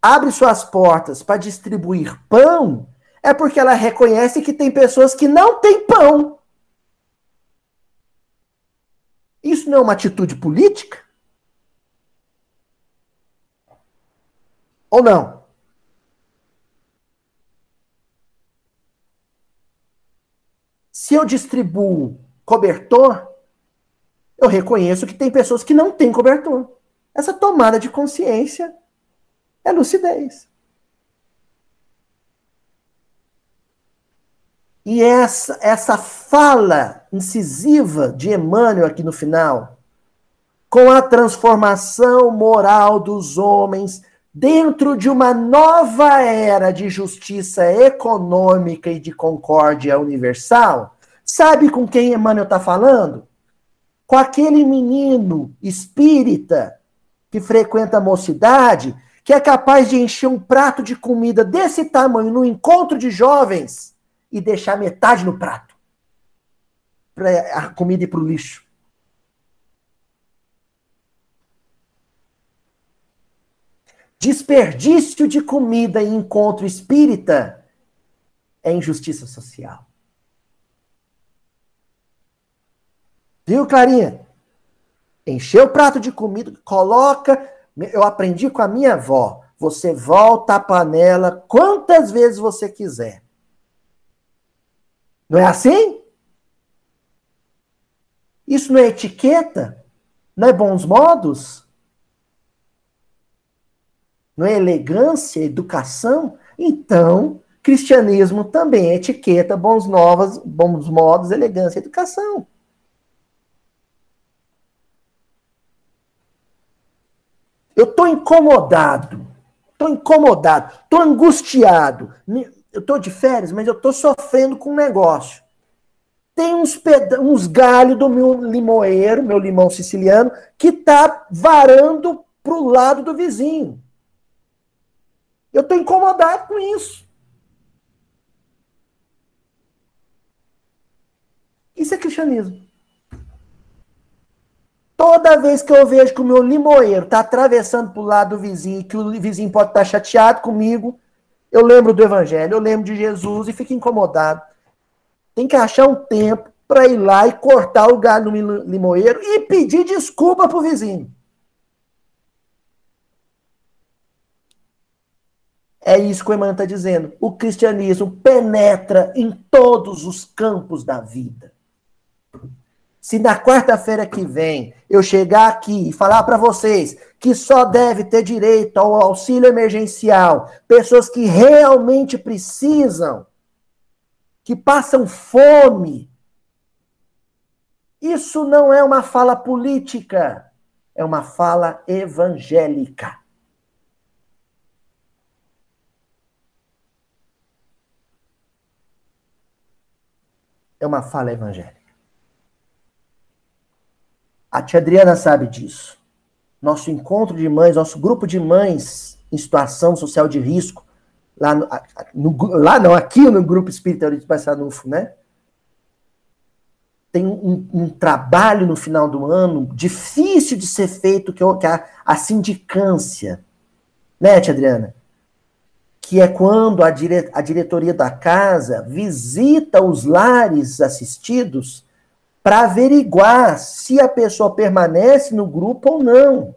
abre suas portas para distribuir pão, é porque ela reconhece que tem pessoas que não têm pão. Isso não é uma atitude política? Ou não? Se eu distribuo cobertor, eu reconheço que tem pessoas que não têm cobertor. Essa tomada de consciência é lucidez. E essa, essa fala incisiva de Emmanuel aqui no final, com a transformação moral dos homens dentro de uma nova era de justiça econômica e de concórdia universal, sabe com quem Emmanuel está falando? Com aquele menino espírita que frequenta a mocidade, que é capaz de encher um prato de comida desse tamanho no encontro de jovens e deixar metade no prato para a comida ir para o lixo. Desperdício de comida em encontro espírita é injustiça social. Viu, Clarinha? Encheu o prato de comida, coloca. Eu aprendi com a minha avó. Você volta a panela quantas vezes você quiser. Não é assim? Isso não é etiqueta? Não é bons modos? Não é elegância, educação? Então, cristianismo também é etiqueta, bons novos, bons modos, elegância, educação. Eu estou incomodado. Estou incomodado. Estou angustiado eu estou de férias, mas eu estou sofrendo com um negócio. Tem uns, uns galhos do meu limoeiro, meu limão siciliano, que está varando para o lado do vizinho. Eu estou incomodado com isso. Isso é cristianismo. Toda vez que eu vejo que o meu limoeiro está atravessando para o lado do vizinho, que o vizinho pode estar tá chateado comigo, eu lembro do Evangelho, eu lembro de Jesus e fico incomodado. Tem que achar um tempo para ir lá e cortar o galho no limoeiro e pedir desculpa para o vizinho. É isso que o Emmanuel está dizendo. O cristianismo penetra em todos os campos da vida. Se na quarta-feira que vem eu chegar aqui e falar para vocês que só deve ter direito ao auxílio emergencial pessoas que realmente precisam, que passam fome, isso não é uma fala política, é uma fala evangélica. É uma fala evangélica. A tia Adriana sabe disso. Nosso encontro de mães, nosso grupo de mães em situação social de risco, lá, no, no lá não, aqui no Grupo Espírita de Passanufo, né? Tem um, um, trabalho no final do ano difícil de ser feito, que, é a, a sindicância, né, tia Adriana? Que é quando a, dire, a diretoria da casa visita os lares assistidos para averiguar se a pessoa permanece no grupo ou não.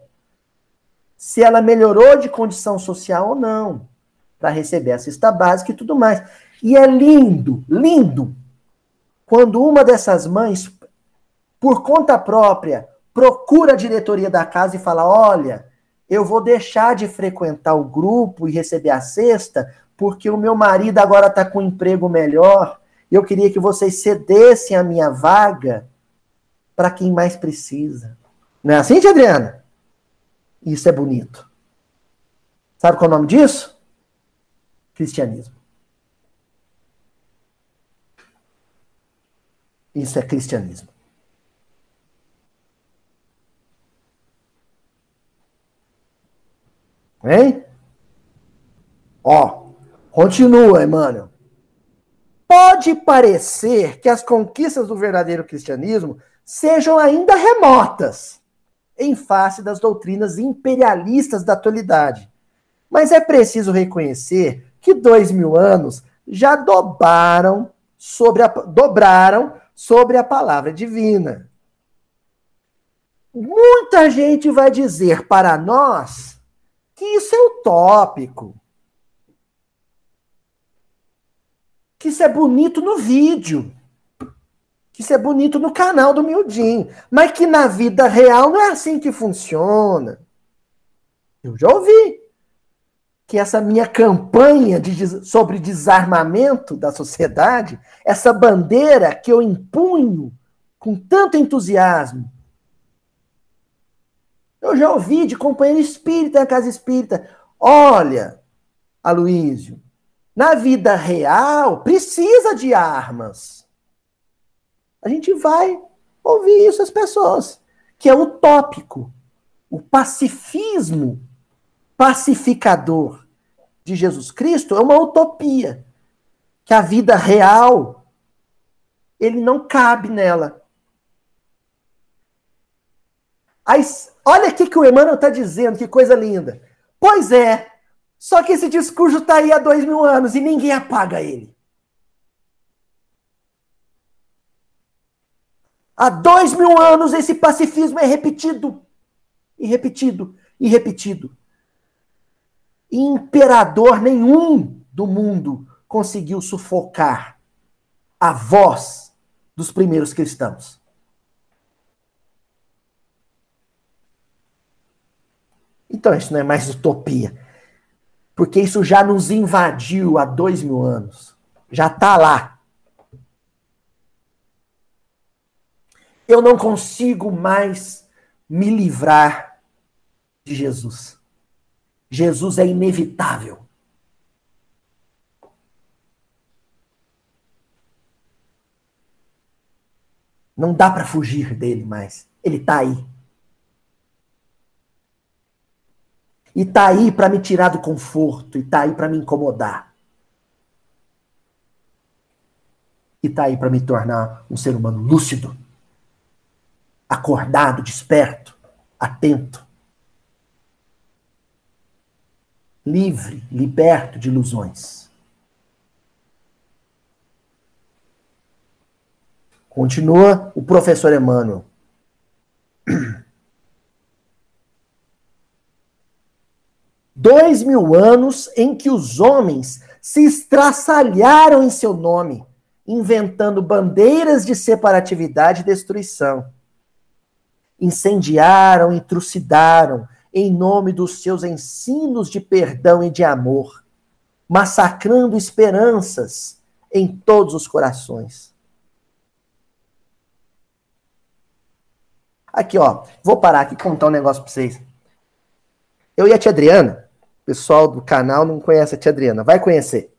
Se ela melhorou de condição social ou não. Para receber a cesta básica e tudo mais. E é lindo, lindo, quando uma dessas mães, por conta própria, procura a diretoria da casa e fala: olha, eu vou deixar de frequentar o grupo e receber a cesta, porque o meu marido agora está com um emprego melhor. Eu queria que vocês cedessem a minha vaga para quem mais precisa. Não é assim, tia Adriana? Isso é bonito. Sabe qual é o nome disso? Cristianismo. Isso é cristianismo. Hein? Ó, continua, Emmanuel. Pode parecer que as conquistas do verdadeiro cristianismo sejam ainda remotas em face das doutrinas imperialistas da atualidade. Mas é preciso reconhecer que dois mil anos já dobraram sobre a, dobraram sobre a palavra divina. Muita gente vai dizer para nós que isso é utópico. Que isso é bonito no vídeo. Que isso é bonito no canal do Mildinho. Mas que na vida real não é assim que funciona. Eu já ouvi que essa minha campanha de, sobre desarmamento da sociedade, essa bandeira que eu impunho com tanto entusiasmo, eu já ouvi de companheiro espírita na casa espírita. Olha, Aloísio, na vida real precisa de armas. A gente vai ouvir isso as pessoas, que é utópico. O pacifismo pacificador de Jesus Cristo é uma utopia. Que a vida real ele não cabe nela. Olha aqui que o Emmanuel está dizendo, que coisa linda. Pois é, só que esse discurso está aí há dois mil anos e ninguém apaga ele. Há dois mil anos esse pacifismo é repetido, e repetido, e repetido. Imperador nenhum do mundo conseguiu sufocar a voz dos primeiros cristãos. Então, isso não é mais utopia. Porque isso já nos invadiu há dois mil anos. Já está lá. Eu não consigo mais me livrar de Jesus. Jesus é inevitável. Não dá para fugir dele mais. Ele está aí. E tá aí para me tirar do conforto, e tá aí para me incomodar. E tá aí para me tornar um ser humano lúcido, acordado, desperto, atento. Livre, liberto de ilusões. Continua o professor Emmanuel. Dois mil anos em que os homens se estraçalharam em seu nome, inventando bandeiras de separatividade e destruição. Incendiaram e trucidaram em nome dos seus ensinos de perdão e de amor, massacrando esperanças em todos os corações. Aqui, ó, vou parar aqui e contar um negócio para vocês. Eu e a tia Adriana, pessoal do canal não conhece a tia Adriana, vai conhecer.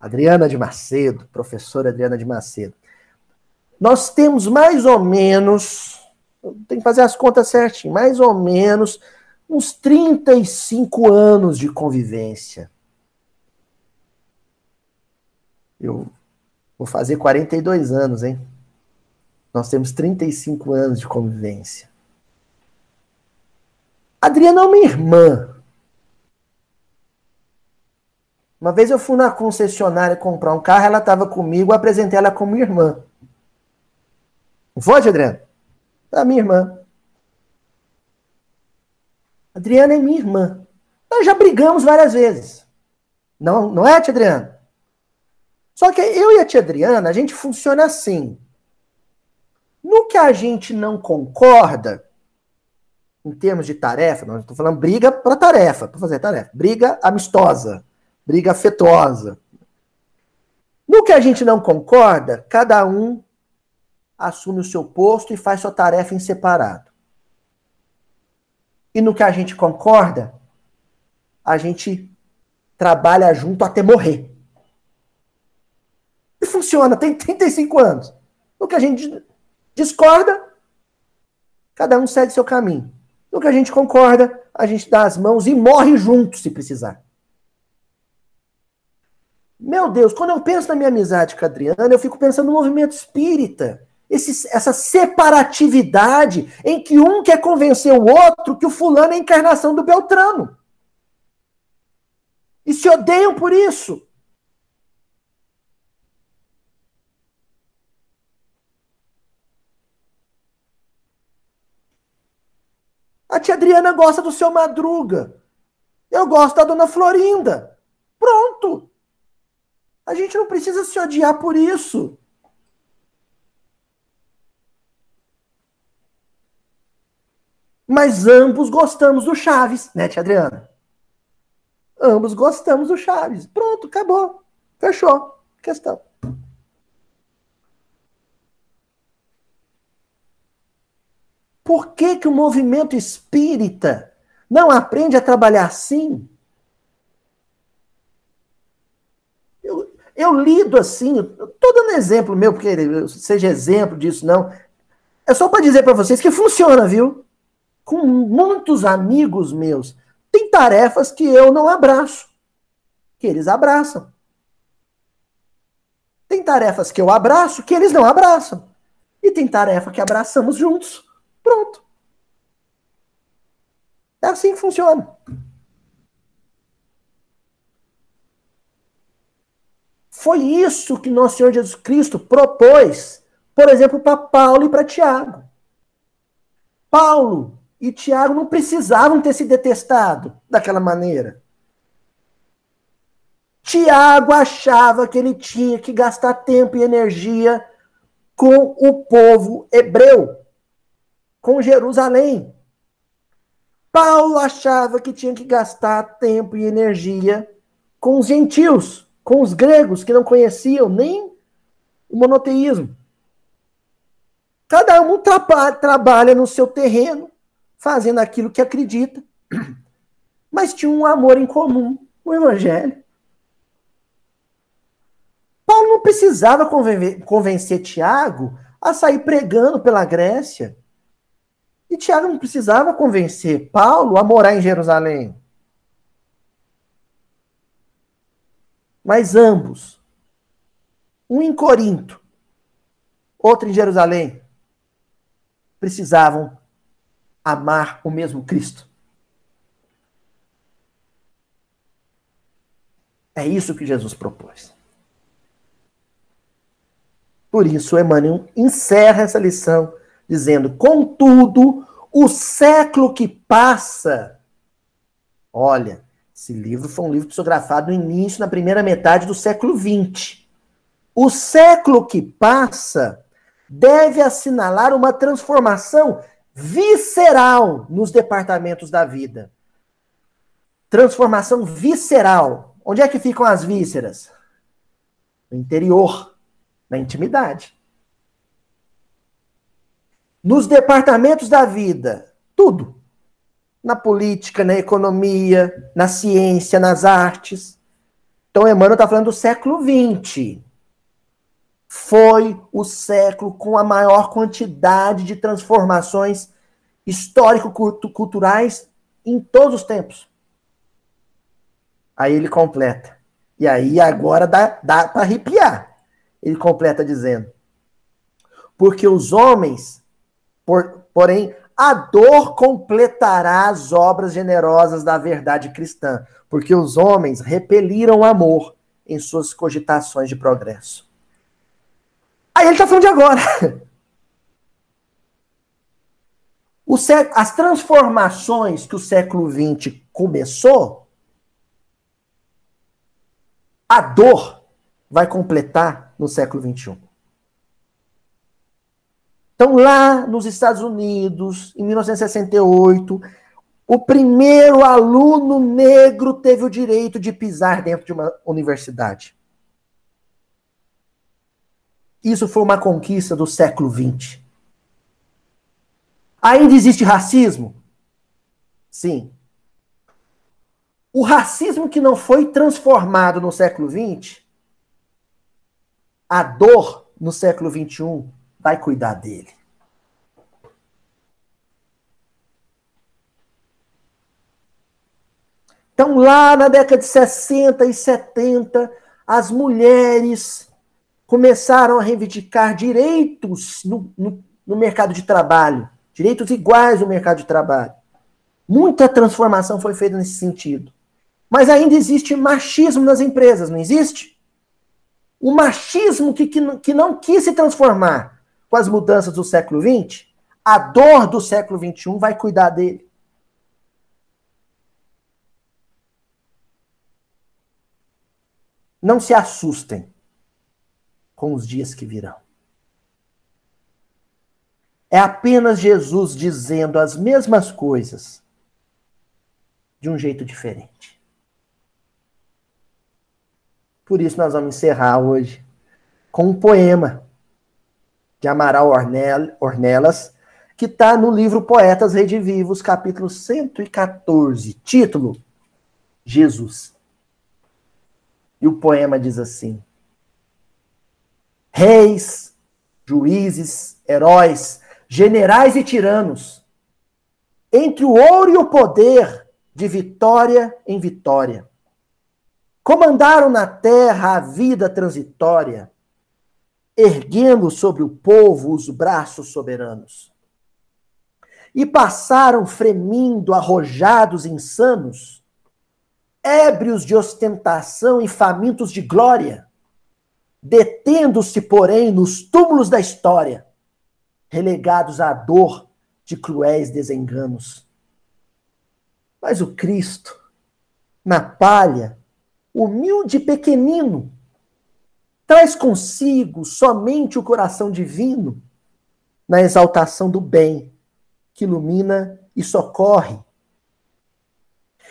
Adriana de Macedo, professora Adriana de Macedo. Nós temos mais ou menos, tem que fazer as contas certinho, mais ou menos uns 35 anos de convivência. Eu vou fazer 42 anos, hein? Nós temos 35 anos de convivência. Adriana é uma irmã. Uma vez eu fui na concessionária comprar um carro, ela estava comigo, eu apresentei ela como irmã. Não foi, Adriana? É minha irmã. Adriana é minha irmã. Nós já brigamos várias vezes. Não, não é, tia Adriana? Só que eu e a tia Adriana, a gente funciona assim. No que a gente não concorda, em termos de tarefa, não estou falando briga para tarefa, para fazer tarefa, briga amistosa, briga afetuosa. No que a gente não concorda, cada um assume o seu posto e faz sua tarefa em separado. E no que a gente concorda, a gente trabalha junto até morrer. E funciona, tem 35 anos. No que a gente discorda, cada um segue seu caminho. No que a gente concorda, a gente dá as mãos e morre junto se precisar. Meu Deus, quando eu penso na minha amizade com a Adriana, eu fico pensando no movimento espírita. Esse, essa separatividade em que um quer convencer o outro que o fulano é a encarnação do Beltrano. E se odeiam por isso. A tia Adriana gosta do seu Madruga. Eu gosto da dona Florinda. A gente não precisa se odiar por isso. Mas ambos gostamos do Chaves, né, tia Adriana? Ambos gostamos do Chaves. Pronto, acabou. Fechou. Questão. Por que, que o movimento espírita não aprende a trabalhar assim? Eu, lido assim, estou dando exemplo meu, porque seja exemplo disso, não. É só para dizer para vocês que funciona, viu? Com muitos amigos meus, tem tarefas que eu não abraço, que eles abraçam. Tem tarefas que eu abraço que eles não abraçam. E tem tarefa que abraçamos juntos. Pronto. É assim que funciona. Foi isso que nosso Senhor Jesus Cristo propôs, por exemplo, para Paulo e para Tiago. Paulo e Tiago não precisavam ter se detestado daquela maneira. Tiago achava que ele tinha que gastar tempo e energia com o povo hebreu com Jerusalém. Paulo achava que tinha que gastar tempo e energia com os gentios, com os gregos que não conheciam nem o monoteísmo. Cada um tra trabalha no seu terreno, fazendo aquilo que acredita, mas tinha um amor em comum, o evangelho. Paulo não precisava convencer Tiago a sair pregando pela Grécia e Tiago não precisava convencer Paulo a morar em Jerusalém. Mas ambos, um em Corinto, outro em Jerusalém, precisavam amar o mesmo Cristo. É isso que Jesus propôs. Por isso, Emmanuel encerra essa lição dizendo: contudo, o século que passa. Olha, esse livro foi um livro psicografado no início, na primeira metade do século XX. O século que passa deve assinalar uma transformação visceral nos departamentos da vida. Transformação visceral. Onde é que ficam as vísceras? No interior, na intimidade nos departamentos da vida, tudo. Na política, na economia, na ciência, nas artes. Então, Emmanuel está falando do século XX. Foi o século com a maior quantidade de transformações histórico-culturais em todos os tempos. Aí ele completa. E aí agora dá, dá para arrepiar. Ele completa dizendo: Porque os homens por, porém, a dor completará as obras generosas da verdade cristã, porque os homens repeliram o amor em suas cogitações de progresso. Aí ele está falando de agora. as transformações que o século XX começou, a dor vai completar no século XXI. Então, lá nos Estados Unidos, em 1968, o primeiro aluno negro teve o direito de pisar dentro de uma universidade. Isso foi uma conquista do século XX. Ainda existe racismo? Sim. O racismo que não foi transformado no século XX, a dor no século XXI vai cuidar dele. Então, lá na década de 60 e 70, as mulheres começaram a reivindicar direitos no, no, no mercado de trabalho, direitos iguais no mercado de trabalho. Muita transformação foi feita nesse sentido. Mas ainda existe machismo nas empresas, não existe? O machismo que, que, que não quis se transformar com as mudanças do século XX, a dor do século XXI vai cuidar dele. Não se assustem com os dias que virão. É apenas Jesus dizendo as mesmas coisas de um jeito diferente. Por isso nós vamos encerrar hoje com um poema de Amaral Ornelas, que está no livro Poetas Redivivos, capítulo 114, título Jesus. E o poema diz assim: reis, juízes, heróis, generais e tiranos, entre o ouro e o poder, de vitória em vitória. Comandaram na terra a vida transitória, erguendo sobre o povo os braços soberanos. E passaram fremindo, arrojados, insanos, ébrios de ostentação e famintos de glória detendo-se, porém, nos túmulos da história, relegados à dor de cruéis desenganos. Mas o Cristo, na palha, humilde e pequenino, traz consigo somente o coração divino na exaltação do bem que ilumina e socorre.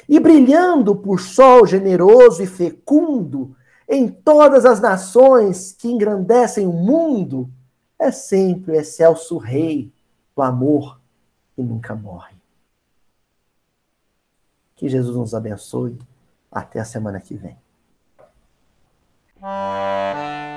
E brilhando por sol generoso e fecundo, em todas as nações que engrandecem o mundo, é sempre o excelso Rei do amor que nunca morre. Que Jesus nos abençoe. Até a semana que vem. Música